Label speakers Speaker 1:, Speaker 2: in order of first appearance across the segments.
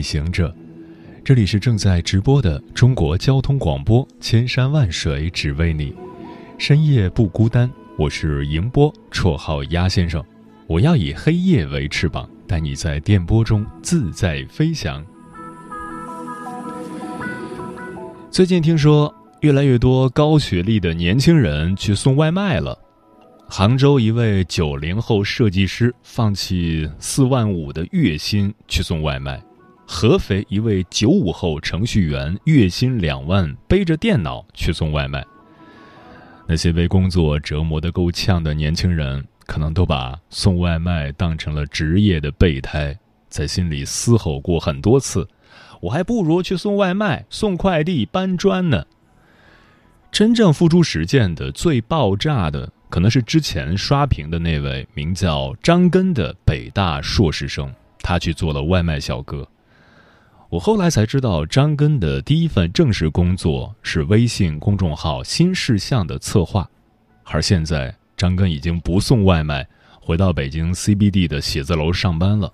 Speaker 1: 旅行者，这里是正在直播的中国交通广播，千山万水只为你，深夜不孤单。我是迎波，绰号鸭先生。我要以黑夜为翅膀，带你在电波中自在飞翔。最近听说，越来越多高学历的年轻人去送外卖了。杭州一位九零后设计师放弃四万五的月薪去送外卖；合肥一位九五后程序员月薪两万，背着电脑去送外卖。那些被工作折磨得够呛的年轻人，可能都把送外卖当成了职业的备胎，在心里嘶吼过很多次：“我还不如去送外卖、送快递、搬砖呢。”真正付诸实践的、最爆炸的。可能是之前刷屏的那位名叫张根的北大硕士生，他去做了外卖小哥。我后来才知道，张根的第一份正式工作是微信公众号“新事项”的策划，而现在张根已经不送外卖，回到北京 CBD 的写字楼上班了。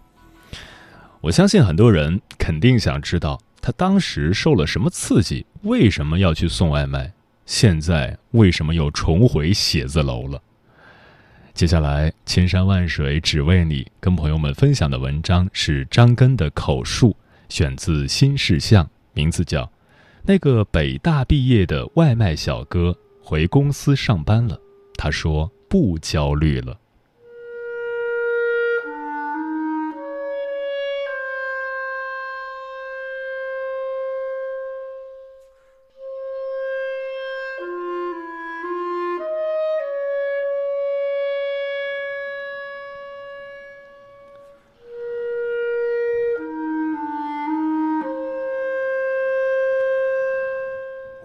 Speaker 1: 我相信很多人肯定想知道他当时受了什么刺激，为什么要去送外卖。现在为什么又重回写字楼了？接下来，千山万水只为你，跟朋友们分享的文章是张根的口述，选自《新事项》，名字叫《那个北大毕业的外卖小哥回公司上班了》，他说不焦虑了。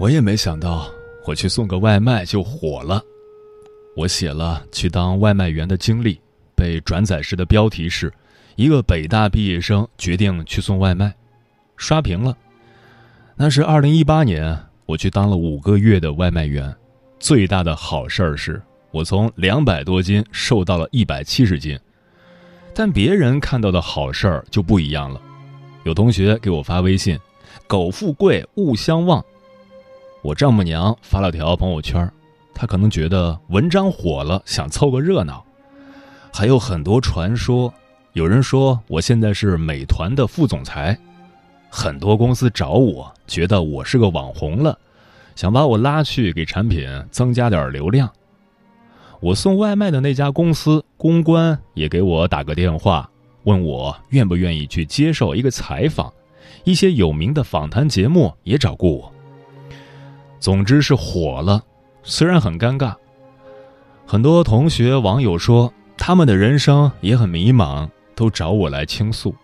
Speaker 1: 我也没想到，我去送个外卖就火了。我写了去当外卖员的经历，被转载时的标题是“一个北大毕业生决定去送外卖”，刷屏了。那是二零一八年，我去当了五个月的外卖员。最大的好事儿是我从两百多斤瘦到了一百七十斤。但别人看到的好事儿就不一样了。有同学给我发微信：“苟富贵，勿相忘。”我丈母娘发了条朋友圈，她可能觉得文章火了，想凑个热闹。还有很多传说，有人说我现在是美团的副总裁，很多公司找我，觉得我是个网红了，想把我拉去给产品增加点流量。我送外卖的那家公司公关也给我打个电话，问我愿不愿意去接受一个采访，一些有名的访谈节目也找过我。总之是火了，虽然很尴尬。很多同学网友说，他们的人生也很迷茫，都找我来倾诉。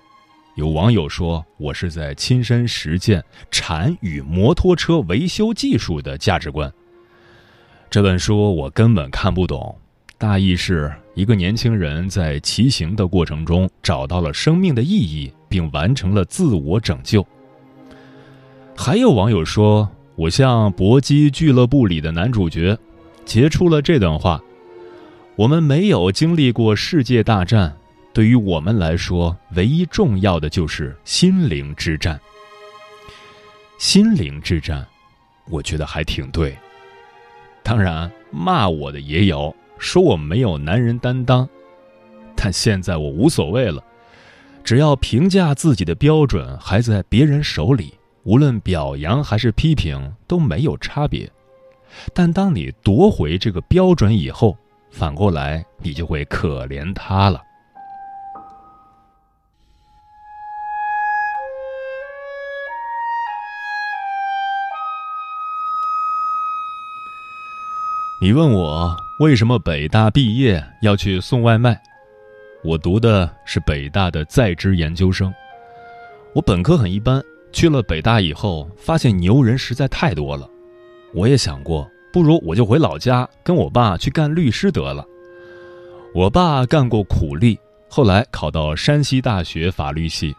Speaker 1: 有网友说，我是在亲身实践禅与摩托车维修技术的价值观。这本书我根本看不懂，大意是一个年轻人在骑行的过程中找到了生命的意义，并完成了自我拯救。还有网友说。我像搏击俱乐部里的男主角，截出了这段话：我们没有经历过世界大战，对于我们来说，唯一重要的就是心灵之战。心灵之战，我觉得还挺对。当然，骂我的也有，说我没有男人担当，但现在我无所谓了，只要评价自己的标准还在别人手里。无论表扬还是批评都没有差别，但当你夺回这个标准以后，反过来你就会可怜他了。你问我为什么北大毕业要去送外卖？我读的是北大的在职研究生。我本科很一般，去了北大以后，发现牛人实在太多了。我也想过，不如我就回老家，跟我爸去干律师得了。我爸干过苦力，后来考到山西大学法律系。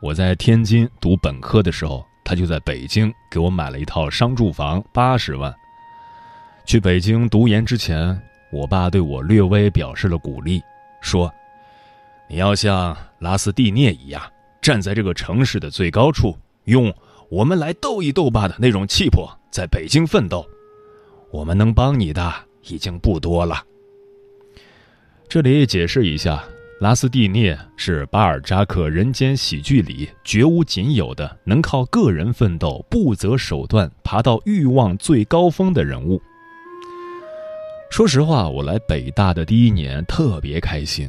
Speaker 1: 我在天津读本科的时候，他就在北京给我买了一套商住房，八十万。去北京读研之前，我爸对我略微表示了鼓励，说：“你要像拉斯蒂涅一样，站在这个城市的最高处，用我们来斗一斗吧的那种气魄，在北京奋斗。我们能帮你的已经不多了。”这里解释一下。拉斯蒂涅是巴尔扎克人间喜剧里绝无仅有的能靠个人奋斗、不择手段爬到欲望最高峰的人物。说实话，我来北大的第一年特别开心，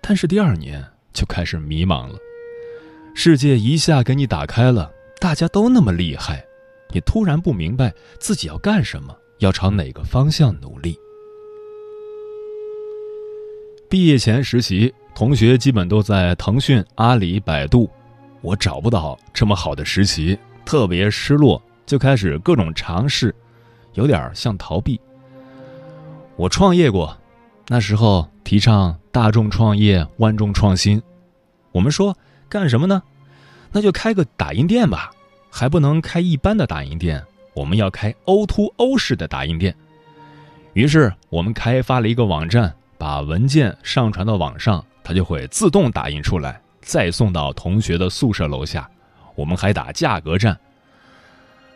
Speaker 1: 但是第二年就开始迷茫了。世界一下给你打开了，大家都那么厉害，你突然不明白自己要干什么，要朝哪个方向努力。毕业前实习。同学基本都在腾讯、阿里、百度，我找不到这么好的实习，特别失落，就开始各种尝试，有点像逃避。我创业过，那时候提倡大众创业、万众创新。我们说干什么呢？那就开个打印店吧，还不能开一般的打印店，我们要开 O to O 式的打印店。于是我们开发了一个网站，把文件上传到网上。它就会自动打印出来，再送到同学的宿舍楼下。我们还打价格战，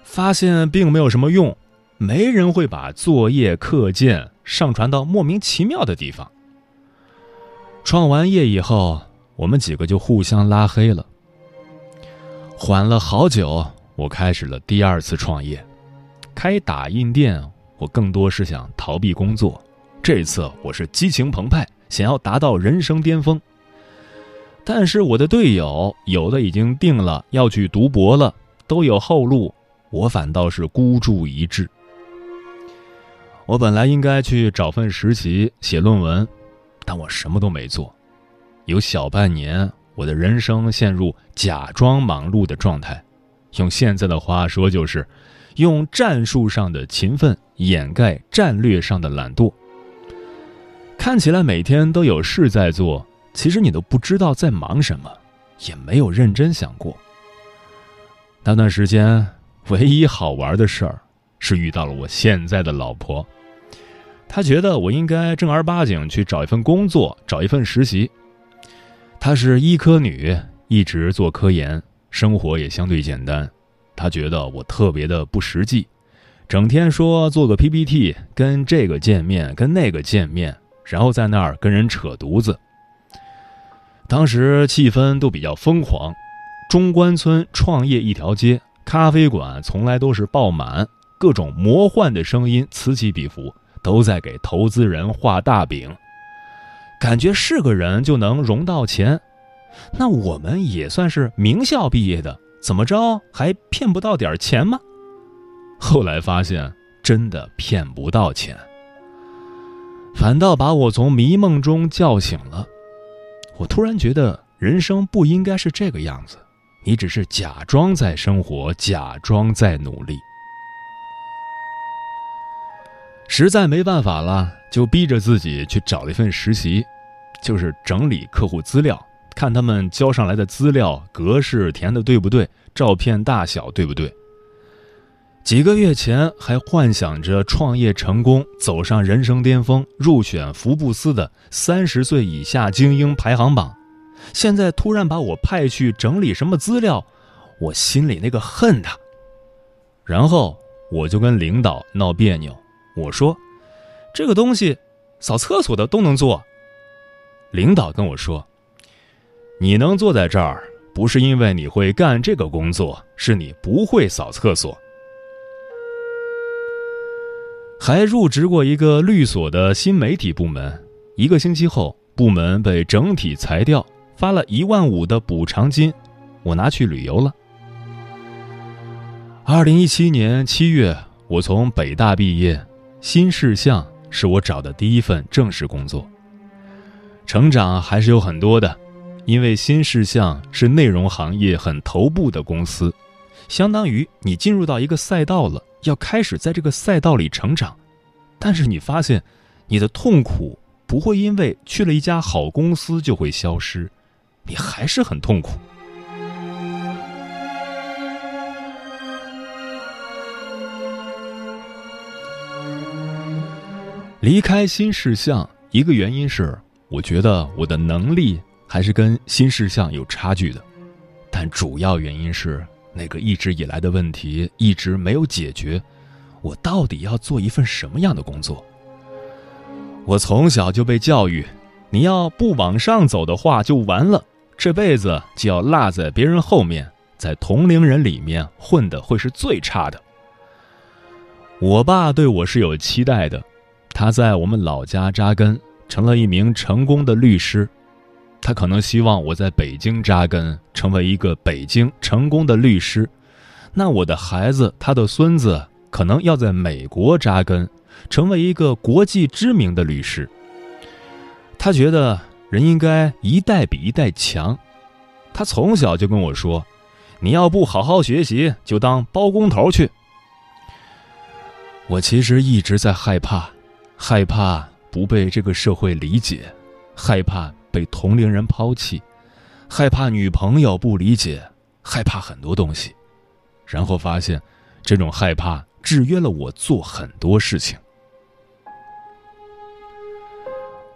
Speaker 1: 发现并没有什么用，没人会把作业课件上传到莫名其妙的地方。创完业以后，我们几个就互相拉黑了。缓了好久，我开始了第二次创业，开打印店。我更多是想逃避工作，这次我是激情澎湃。想要达到人生巅峰，但是我的队友有的已经定了要去读博了，都有后路，我反倒是孤注一掷。我本来应该去找份实习写论文，但我什么都没做，有小半年，我的人生陷入假装忙碌的状态，用现在的话说就是，用战术上的勤奋掩盖战略上的懒惰。看起来每天都有事在做，其实你都不知道在忙什么，也没有认真想过。那段时间，唯一好玩的事儿是遇到了我现在的老婆。她觉得我应该正儿八经去找一份工作，找一份实习。她是医科女，一直做科研，生活也相对简单。她觉得我特别的不实际，整天说做个 PPT，跟这个见面，跟那个见面。然后在那儿跟人扯犊子。当时气氛都比较疯狂，中关村创业一条街，咖啡馆从来都是爆满，各种魔幻的声音此起彼伏，都在给投资人画大饼，感觉是个人就能融到钱。那我们也算是名校毕业的，怎么着还骗不到点钱吗？后来发现真的骗不到钱。反倒把我从迷梦中叫醒了。我突然觉得人生不应该是这个样子，你只是假装在生活，假装在努力。实在没办法了，就逼着自己去找了一份实习，就是整理客户资料，看他们交上来的资料格式填的对不对，照片大小对不对。几个月前还幻想着创业成功，走上人生巅峰，入选福布斯的三十岁以下精英排行榜，现在突然把我派去整理什么资料，我心里那个恨呐！然后我就跟领导闹别扭，我说：“这个东西，扫厕所的都能做。”领导跟我说：“你能坐在这儿，不是因为你会干这个工作，是你不会扫厕所。”还入职过一个律所的新媒体部门，一个星期后，部门被整体裁掉，发了一万五的补偿金，我拿去旅游了。二零一七年七月，我从北大毕业，新事项是我找的第一份正式工作。成长还是有很多的，因为新事项是内容行业很头部的公司，相当于你进入到一个赛道了，要开始在这个赛道里成长。但是你发现，你的痛苦不会因为去了一家好公司就会消失，你还是很痛苦。离开新事项，一个原因是我觉得我的能力还是跟新事项有差距的，但主要原因是那个一直以来的问题一直没有解决。我到底要做一份什么样的工作？我从小就被教育，你要不往上走的话就完了，这辈子就要落在别人后面，在同龄人里面混的会是最差的。我爸对我是有期待的。他在我们老家扎根，成了一名成功的律师。他可能希望我在北京扎根，成为一个北京成功的律师。那我的孩子，他的孙子，可能要在美国扎根，成为一个国际知名的律师。他觉得人应该一代比一代强。他从小就跟我说：“你要不好好学习，就当包工头去。”我其实一直在害怕。害怕不被这个社会理解，害怕被同龄人抛弃，害怕女朋友不理解，害怕很多东西，然后发现，这种害怕制约了我做很多事情。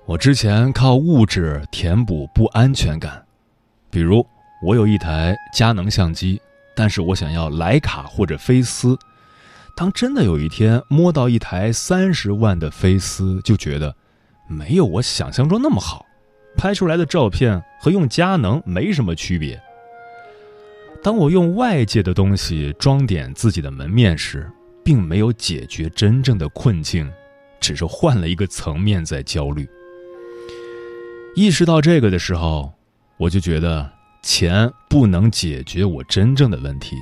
Speaker 1: 我之前靠物质填补不安全感，比如我有一台佳能相机，但是我想要徕卡或者菲斯。当真的有一天摸到一台三十万的菲斯，就觉得没有我想象中那么好，拍出来的照片和用佳能没什么区别。当我用外界的东西装点自己的门面时，并没有解决真正的困境，只是换了一个层面在焦虑。意识到这个的时候，我就觉得钱不能解决我真正的问题。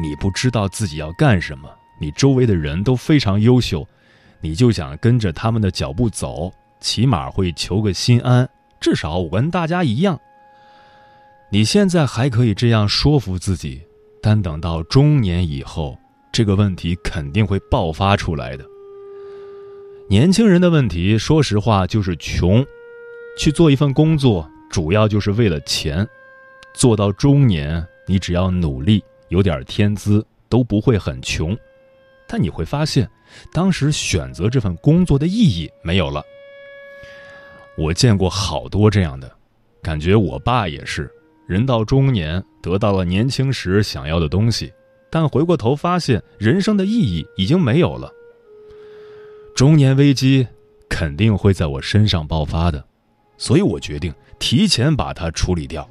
Speaker 1: 你不知道自己要干什么，你周围的人都非常优秀，你就想跟着他们的脚步走，起码会求个心安，至少我跟大家一样。你现在还可以这样说服自己，但等到中年以后，这个问题肯定会爆发出来的。年轻人的问题，说实话就是穷，去做一份工作，主要就是为了钱。做到中年，你只要努力。有点天资都不会很穷，但你会发现，当时选择这份工作的意义没有了。我见过好多这样的，感觉我爸也是，人到中年得到了年轻时想要的东西，但回过头发现人生的意义已经没有了。中年危机肯定会在我身上爆发的，所以我决定提前把它处理掉。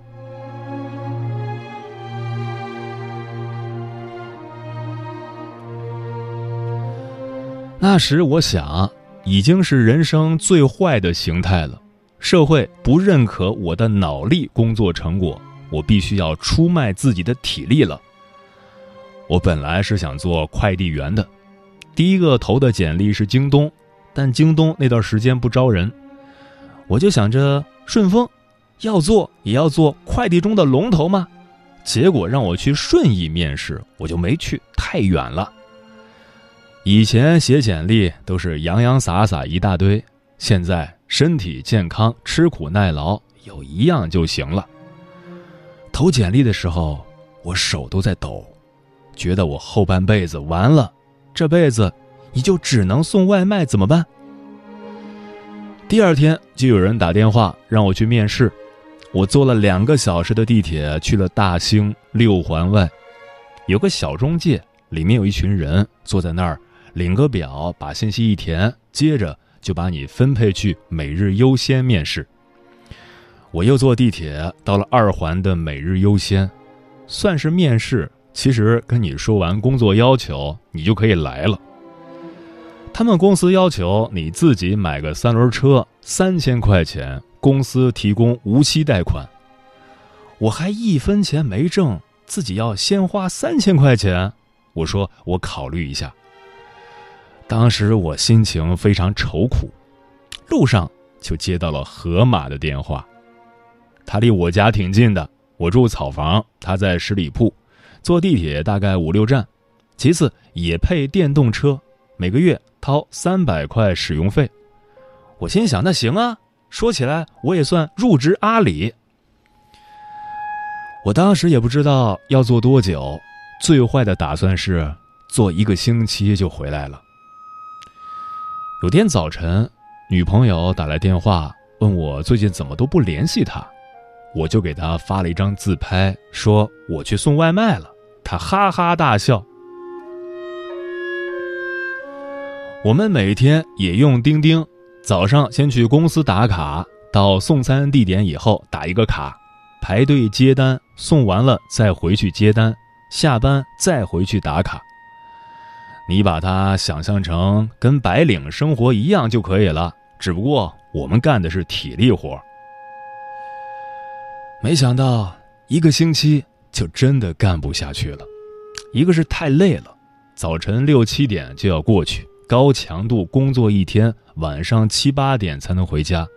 Speaker 1: 那时我想，已经是人生最坏的形态了。社会不认可我的脑力工作成果，我必须要出卖自己的体力了。我本来是想做快递员的，第一个投的简历是京东，但京东那段时间不招人，我就想着顺丰，要做也要做快递中的龙头嘛。结果让我去顺义面试，我就没去，太远了。以前写简历都是洋洋洒洒一大堆，现在身体健康、吃苦耐劳有一样就行了。投简历的时候，我手都在抖，觉得我后半辈子完了，这辈子你就只能送外卖怎么办？第二天就有人打电话让我去面试，我坐了两个小时的地铁去了大兴六环外，有个小中介，里面有一群人坐在那儿。领个表，把信息一填，接着就把你分配去每日优先面试。我又坐地铁到了二环的每日优先，算是面试。其实跟你说完工作要求，你就可以来了。他们公司要求你自己买个三轮车，三千块钱，公司提供无息贷款。我还一分钱没挣，自己要先花三千块钱。我说我考虑一下。当时我心情非常愁苦，路上就接到了河马的电话。他离我家挺近的，我住草房，他在十里铺，坐地铁大概五六站。其次也配电动车，每个月掏三百块使用费。我心想，那行啊，说起来我也算入职阿里。我当时也不知道要做多久，最坏的打算是做一个星期就回来了。有天早晨，女朋友打来电话问我最近怎么都不联系她，我就给她发了一张自拍，说我去送外卖了。她哈哈大笑。我们每天也用钉钉，早上先去公司打卡，到送餐地点以后打一个卡，排队接单，送完了再回去接单，下班再回去打卡。你把它想象成跟白领生活一样就可以了，只不过我们干的是体力活。没想到一个星期就真的干不下去了，一个是太累了，早晨六七点就要过去，高强度工作一天，晚上七八点才能回家，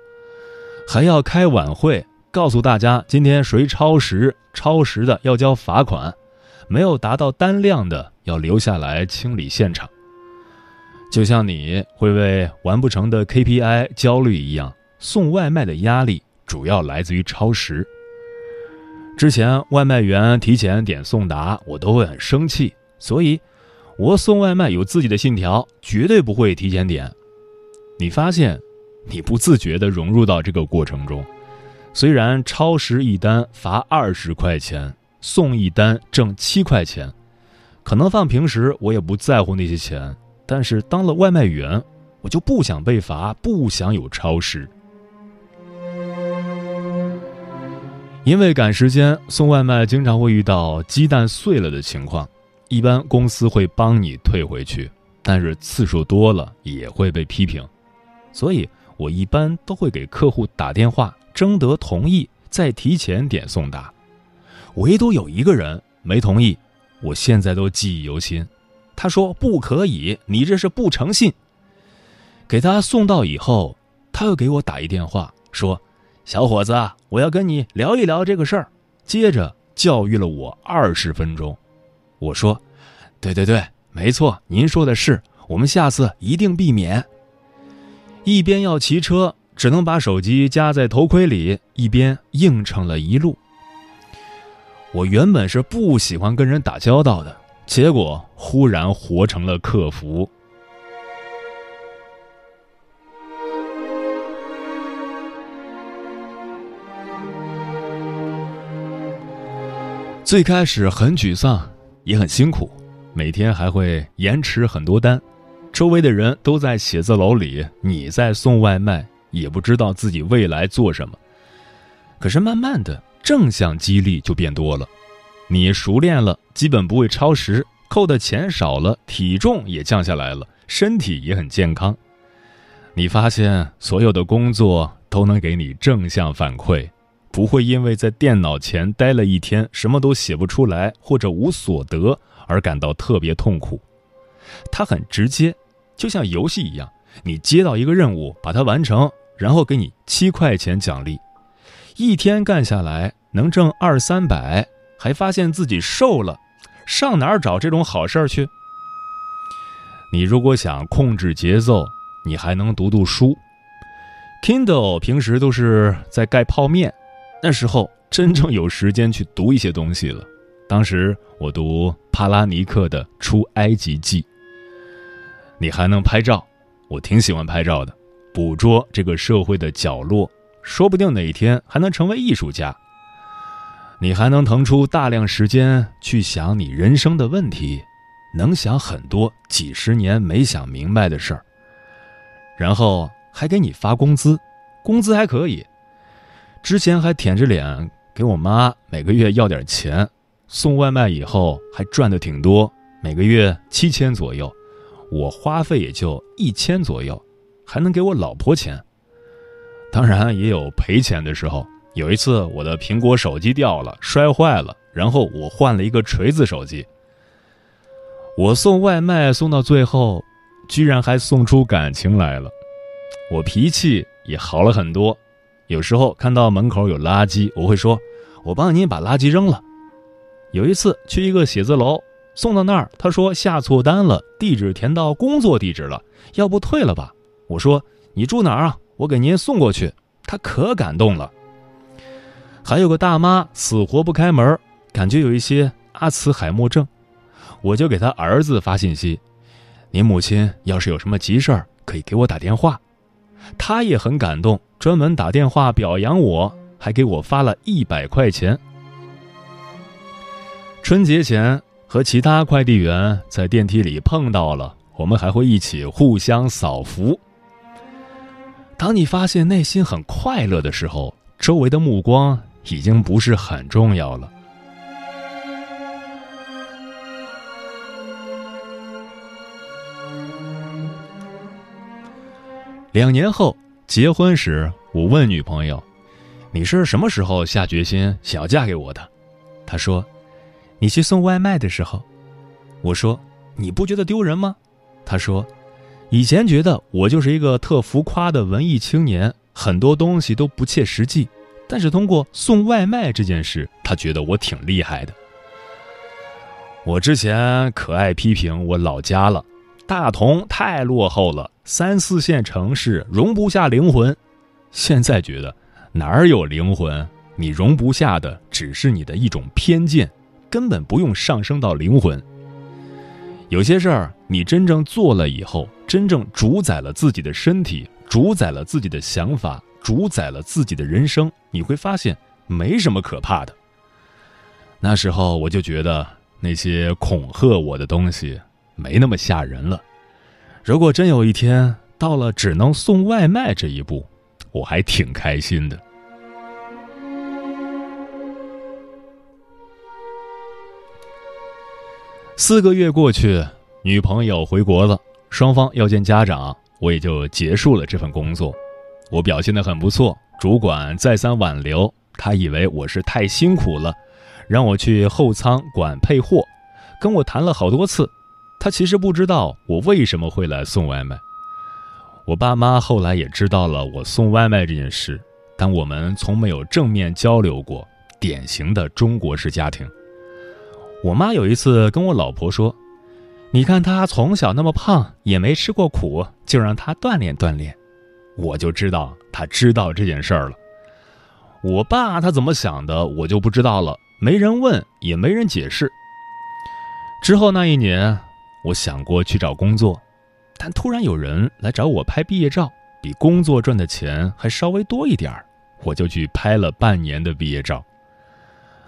Speaker 1: 还要开晚会，告诉大家今天谁超时，超时的要交罚款。没有达到单量的，要留下来清理现场。就像你会为完不成的 KPI 焦虑一样，送外卖的压力主要来自于超时。之前外卖员提前点送达，我都会很生气，所以，我送外卖有自己的信条，绝对不会提前点。你发现，你不自觉地融入到这个过程中，虽然超时一单罚二十块钱。送一单挣七块钱，可能放平时我也不在乎那些钱，但是当了外卖员，我就不想被罚，不想有超时。因为赶时间送外卖，经常会遇到鸡蛋碎了的情况，一般公司会帮你退回去，但是次数多了也会被批评，所以我一般都会给客户打电话征得同意，再提前点送达。唯独有一个人没同意，我现在都记忆犹新。他说：“不可以，你这是不诚信。”给他送到以后，他又给我打一电话，说：“小伙子，我要跟你聊一聊这个事儿。”接着教育了我二十分钟。我说：“对对对，没错，您说的是，我们下次一定避免。”一边要骑车，只能把手机夹在头盔里，一边应承了一路。我原本是不喜欢跟人打交道的，结果忽然活成了客服。最开始很沮丧，也很辛苦，每天还会延迟很多单，周围的人都在写字楼里，你在送外卖，也不知道自己未来做什么。可是慢慢的。正向激励就变多了，你熟练了，基本不会超时，扣的钱少了，体重也降下来了，身体也很健康。你发现所有的工作都能给你正向反馈，不会因为在电脑前待了一天什么都写不出来或者无所得而感到特别痛苦。它很直接，就像游戏一样，你接到一个任务，把它完成，然后给你七块钱奖励。一天干下来能挣二三百，还发现自己瘦了，上哪儿找这种好事儿去？你如果想控制节奏，你还能读读书。Kindle 平时都是在盖泡面，那时候真正有时间去读一些东西了。当时我读帕拉尼克的《出埃及记》。你还能拍照，我挺喜欢拍照的，捕捉这个社会的角落。说不定哪天还能成为艺术家。你还能腾出大量时间去想你人生的问题，能想很多几十年没想明白的事儿。然后还给你发工资，工资还可以。之前还舔着脸给我妈每个月要点钱，送外卖以后还赚的挺多，每个月七千左右，我花费也就一千左右，还能给我老婆钱。当然也有赔钱的时候。有一次，我的苹果手机掉了，摔坏了，然后我换了一个锤子手机。我送外卖送到最后，居然还送出感情来了。我脾气也好了很多。有时候看到门口有垃圾，我会说：“我帮您把垃圾扔了。”有一次去一个写字楼，送到那儿，他说下错单了，地址填到工作地址了，要不退了吧？我说：“你住哪儿啊？我给您送过去。”他可感动了。还有个大妈死活不开门，感觉有一些阿茨海默症，我就给他儿子发信息：“您母亲要是有什么急事儿，可以给我打电话。”他也很感动，专门打电话表扬我，还给我发了一百块钱。春节前和其他快递员在电梯里碰到了，我们还会一起互相扫福。当你发现内心很快乐的时候，周围的目光已经不是很重要了。两年后结婚时，我问女朋友：“你是什么时候下决心想要嫁给我的？”她说：“你去送外卖的时候。”我说：“你不觉得丢人吗？”她说：“以前觉得我就是一个特浮夸的文艺青年，很多东西都不切实际。但是通过送外卖这件事，他觉得我挺厉害的。”我之前可爱批评我老家了，大同太落后了。三四线城市容不下灵魂，现在觉得哪儿有灵魂？你容不下的只是你的一种偏见，根本不用上升到灵魂。有些事儿你真正做了以后，真正主宰了自己的身体，主宰了自己的想法，主宰了自己的人生，你会发现没什么可怕的。那时候我就觉得那些恐吓我的东西没那么吓人了。如果真有一天到了只能送外卖这一步，我还挺开心的。四个月过去，女朋友回国了，双方要见家长，我也就结束了这份工作。我表现的很不错，主管再三挽留，他以为我是太辛苦了，让我去后仓管配货，跟我谈了好多次。他其实不知道我为什么会来送外卖。我爸妈后来也知道了我送外卖这件事，但我们从没有正面交流过，典型的中国式家庭。我妈有一次跟我老婆说：“你看他从小那么胖，也没吃过苦，就让他锻炼锻炼。”我就知道他知道这件事儿了。我爸他怎么想的，我就不知道了，没人问，也没人解释。之后那一年。我想过去找工作，但突然有人来找我拍毕业照，比工作赚的钱还稍微多一点儿，我就去拍了半年的毕业照。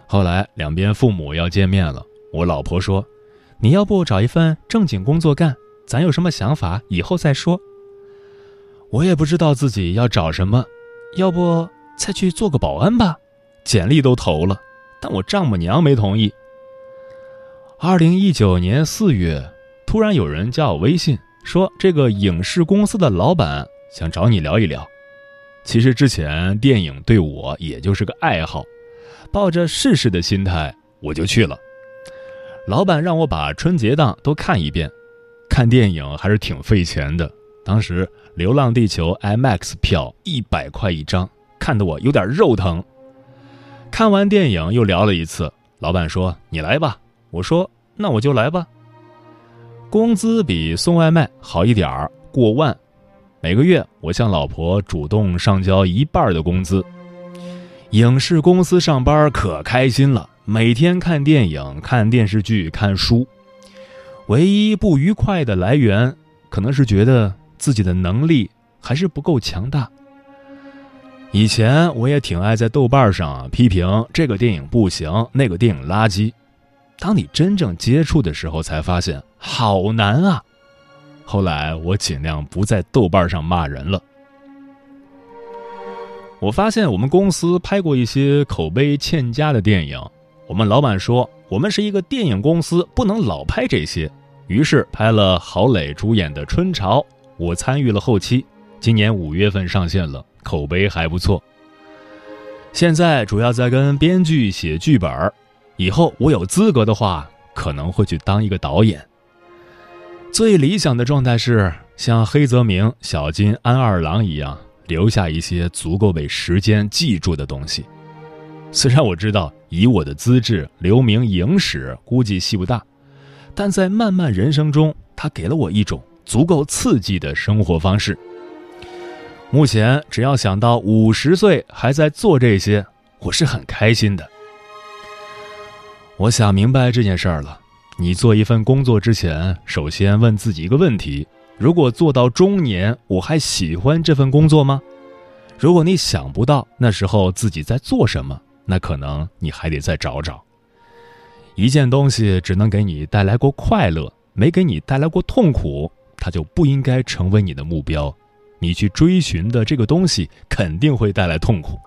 Speaker 1: 后来两边父母要见面了，我老婆说：“你要不找一份正经工作干，咱有什么想法以后再说。”我也不知道自己要找什么，要不再去做个保安吧，简历都投了，但我丈母娘没同意。二零一九年四月。突然有人加我微信，说这个影视公司的老板想找你聊一聊。其实之前电影对我也就是个爱好，抱着试试的心态我就去了。老板让我把春节档都看一遍，看电影还是挺费钱的。当时《流浪地球》IMAX 票一百块一张，看得我有点肉疼。看完电影又聊了一次，老板说：“你来吧。”我说：“那我就来吧。”工资比送外卖好一点儿，过万。每个月我向老婆主动上交一半的工资。影视公司上班可开心了，每天看电影、看电视剧、看书。唯一不愉快的来源，可能是觉得自己的能力还是不够强大。以前我也挺爱在豆瓣上批评这个电影不行，那个电影垃圾。当你真正接触的时候，才发现好难啊！后来我尽量不在豆瓣上骂人了。我发现我们公司拍过一些口碑欠佳的电影，我们老板说我们是一个电影公司，不能老拍这些，于是拍了郝蕾主演的《春潮》，我参与了后期，今年五月份上线了，口碑还不错。现在主要在跟编剧写剧本儿。以后我有资格的话，可能会去当一个导演。最理想的状态是像黑泽明、小金、安二郎一样，留下一些足够被时间记住的东西。虽然我知道以我的资质留名影史估计戏不大，但在漫漫人生中，它给了我一种足够刺激的生活方式。目前只要想到五十岁还在做这些，我是很开心的。我想明白这件事儿了。你做一份工作之前，首先问自己一个问题：如果做到中年，我还喜欢这份工作吗？如果你想不到那时候自己在做什么，那可能你还得再找找。一件东西只能给你带来过快乐，没给你带来过痛苦，它就不应该成为你的目标。你去追寻的这个东西肯定会带来痛苦。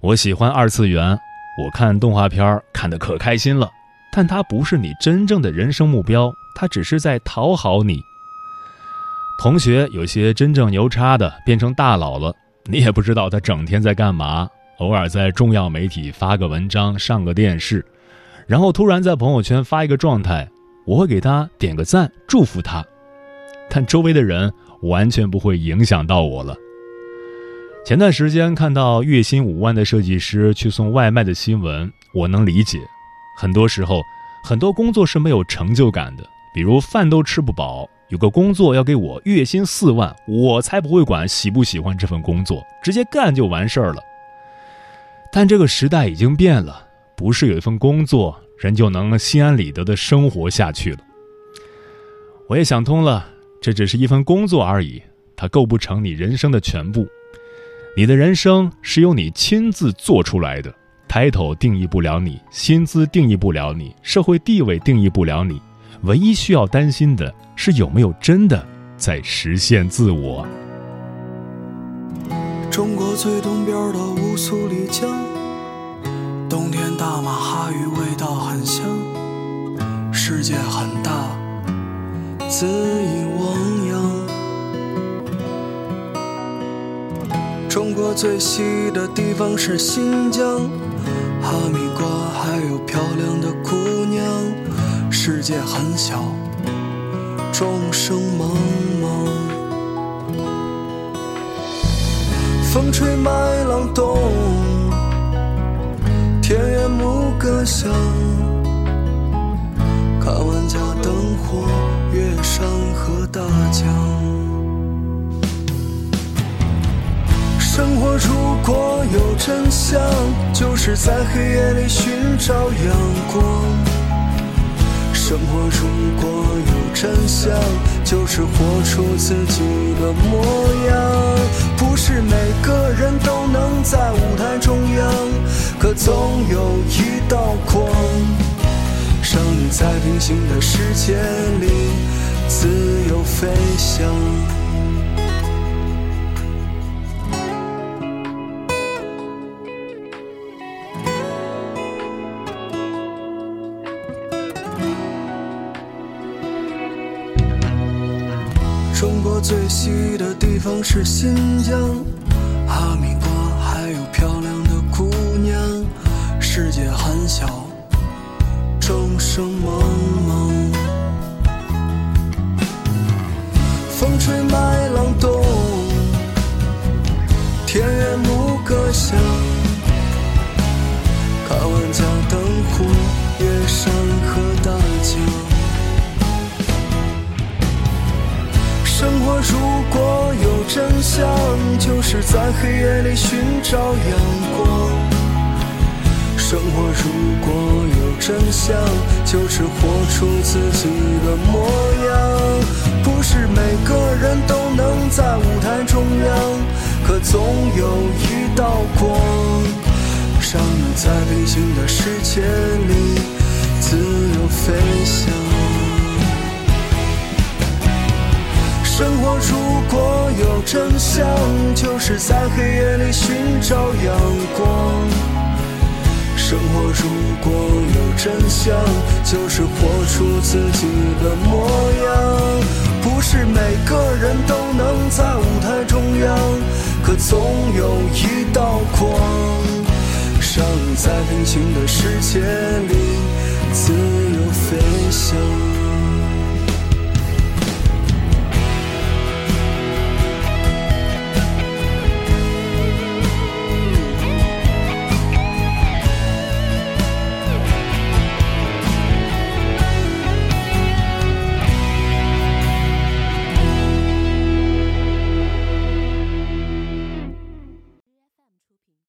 Speaker 1: 我喜欢二次元，我看动画片看得可开心了。但它不是你真正的人生目标，它只是在讨好你。同学有些真正牛叉的变成大佬了，你也不知道他整天在干嘛，偶尔在重要媒体发个文章、上个电视，然后突然在朋友圈发一个状态，我会给他点个赞，祝福他。但周围的人完全不会影响到我了。前段时间看到月薪五万的设计师去送外卖的新闻，我能理解。很多时候，很多工作是没有成就感的。比如饭都吃不饱，有个工作要给我月薪四万，我才不会管喜不喜欢这份工作，直接干就完事儿了。但这个时代已经变了，不是有一份工作人就能心安理得的生活下去了。我也想通了，这只是一份工作而已，它构不成你人生的全部。你的人生是由你亲自做出来的。title 定义不了你，薪资定义不了你，社会地位定义不了你，唯一需要担心的是有没有真的在实现自我。
Speaker 2: 中国最东边的乌苏里江，冬天大马哈鱼味道很香。世界很大，恣意汪洋。中国最西的地方是新疆。哈密瓜，还有漂亮的姑娘。世界很小，众生茫风吹麦浪动，田园牧歌响。看万家灯火，越山河大江。生活如果有真相，就是在黑夜里寻找阳光。生活如果有真相，就是活出自己的模样。不是每个人都能在舞台中央，可总有一道光，让你在平行的世界里自由飞翔。中国最西的地方是新疆，哈密瓜还有漂亮的姑娘。世界很小，众生茫茫。风吹麦就是在黑夜里寻找阳光。生活如果有真相，就是活出自己的模样。不是每个人都能在舞台中央，可总有一道光，让你在平行的世界真相，就是在黑夜里寻找阳光。生活如果有真相，就是活出自己的模样。不是每个人都能在舞台中央，可总有一道光，让你在平行的世界里自由飞翔。